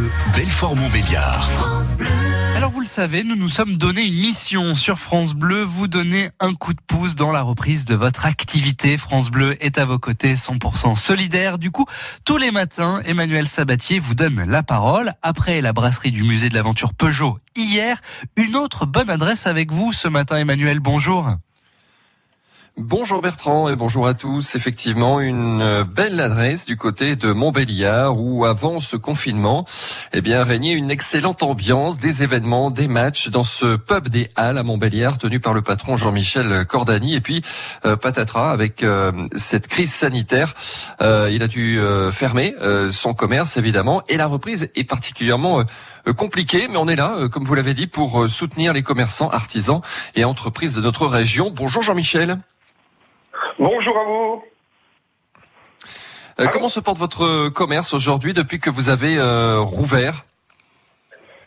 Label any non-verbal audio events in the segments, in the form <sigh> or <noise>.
Bleu, Belfort-Montbéliard. Alors vous le savez, nous nous sommes donné une mission sur France Bleu, vous donner un coup de pouce dans la reprise de votre activité. France Bleu est à vos côtés, 100% solidaire. Du coup, tous les matins, Emmanuel Sabatier vous donne la parole. Après la brasserie du musée de l'aventure Peugeot hier, une autre bonne adresse avec vous ce matin, Emmanuel. Bonjour. Bonjour Bertrand et bonjour à tous. Effectivement, une belle adresse du côté de Montbéliard où avant ce confinement, eh bien, régnait une excellente ambiance, des événements, des matchs dans ce pub des Halles à Montbéliard tenu par le patron Jean-Michel Cordani. Et puis euh, patatras avec euh, cette crise sanitaire, euh, il a dû euh, fermer euh, son commerce évidemment. Et la reprise est particulièrement compliquée, mais on est là, comme vous l'avez dit, pour soutenir les commerçants, artisans et entreprises de notre région. Bonjour Jean-Michel. Bonjour à vous. Euh, comment se porte votre commerce aujourd'hui depuis que vous avez euh, rouvert?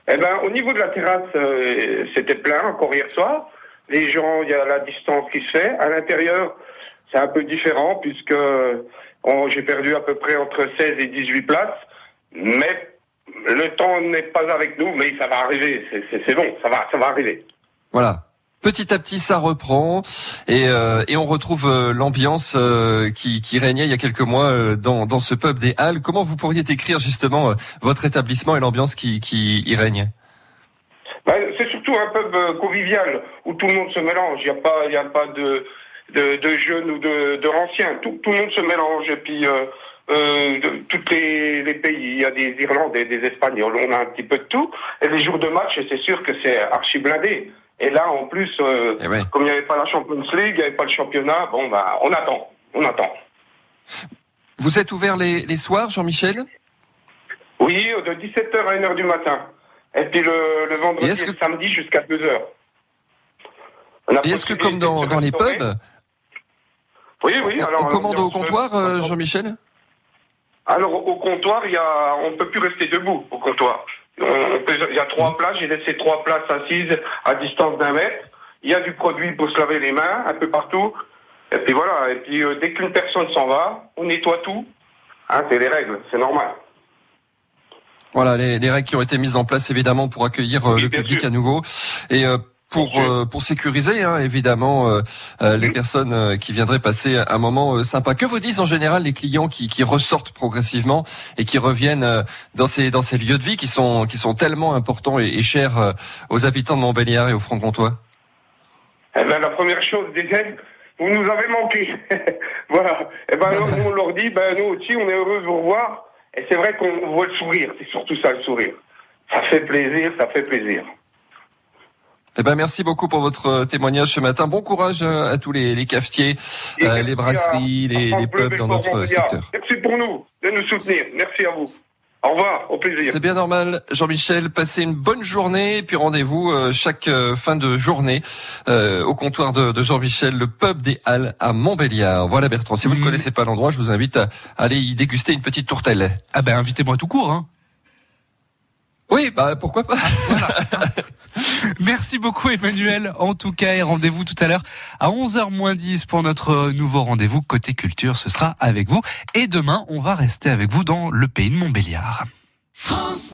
Eh ben, au niveau de la terrasse, euh, c'était plein encore hier soir. Les gens, il y a la distance qui se fait. À l'intérieur, c'est un peu différent puisque j'ai perdu à peu près entre 16 et 18 places. Mais le temps n'est pas avec nous, mais ça va arriver. C'est- bon, ça va, ça va arriver. Voilà. Petit à petit, ça reprend et, euh, et on retrouve euh, l'ambiance euh, qui, qui régnait il y a quelques mois dans, dans ce pub des Halles. Comment vous pourriez décrire justement votre établissement et l'ambiance qui, qui y règne? Ben, c'est surtout un pub convivial où tout le monde se mélange. Il n'y a pas, il y a pas de, de, de jeunes ou de, de anciens. Tout, tout le monde se mélange. Et puis, euh, de tous les, les pays, il y a des Irlandais, des Espagnols, on a un petit peu de tout. Et les jours de match, c'est sûr que c'est archi blindé. Et là, en plus, euh, Eh ouais. comme il n'y avait pas la Champions League, il n'y avait pas le championnat, bon, bah, on attend. On attend. Vous êtes ouvert les, les soirs, Jean-Michel? Oui, de 17h à 1h du matin. Et puis le, le vendredi Et le que- samedi jusqu'à 2h. On a Et est-ce que comme dans, les pubs, Oui, oui. on, Alors, on commande au comptoir, euh, Jean-Michel? Alors au comptoir, il y a, on peut plus rester debout au comptoir. On- on peut- il y a trois places. J'ai laissé trois places assises à distance d'un mètre. Il y a du produit pour se laver les mains un peu partout. Et puis voilà. Et puis euh, dès qu'une personne s'en va, on nettoie tout. Hein, c'est les règles, c'est normal. Voilà, les, les règles qui ont été mises en place évidemment pour accueillir euh, Oui, le public sûr. à nouveau et euh, pour euh, pour sécuriser hein, évidemment euh, euh, les personnes euh, qui viendraient passer un moment euh, sympa. Que vous disent en général les clients qui, qui ressortent progressivement et qui reviennent euh, dans ces dans ces lieux de vie qui sont qui sont tellement importants et, et chers euh, aux habitants de Montbéliard et aux Franc-Comtois Eh ben, la première chose, déjà, vous nous avez manqué. <laughs> voilà. Eh ben, alors, nous, on leur dit, ben, nous aussi, on est heureux de vous revoir. Et c'est vrai qu'on voit le sourire. C'est surtout ça, le sourire. Ça fait plaisir, ça fait plaisir. Eh ben merci beaucoup pour votre euh, témoignage ce matin. Bon courage euh, à tous les, les cafetiers, Et euh, les brasseries, à les, les pubs dans notre secteur. Merci pour nous de nous soutenir. Merci à vous. Au revoir, au plaisir. C'est bien normal, Jean-Michel. Passez une bonne journée, et puis rendez-vous euh, chaque fin de journée euh, au comptoir de, de Jean-Michel, le pub des Halles à Montbéliard. Voilà Bertrand, si vous ne connaissez pas l'endroit, je vous invite à aller y déguster une petite tourtelle. Ah ben invitez-moi tout court. Hein. Oui, bah pourquoi pas <laughs> Merci beaucoup Emmanuel. En tout cas, rendez-vous tout à l'heure à 11h moins 10 pour notre nouveau rendez-vous côté culture. Ce sera avec vous. Et demain, on va rester avec vous dans le pays de Montbéliard.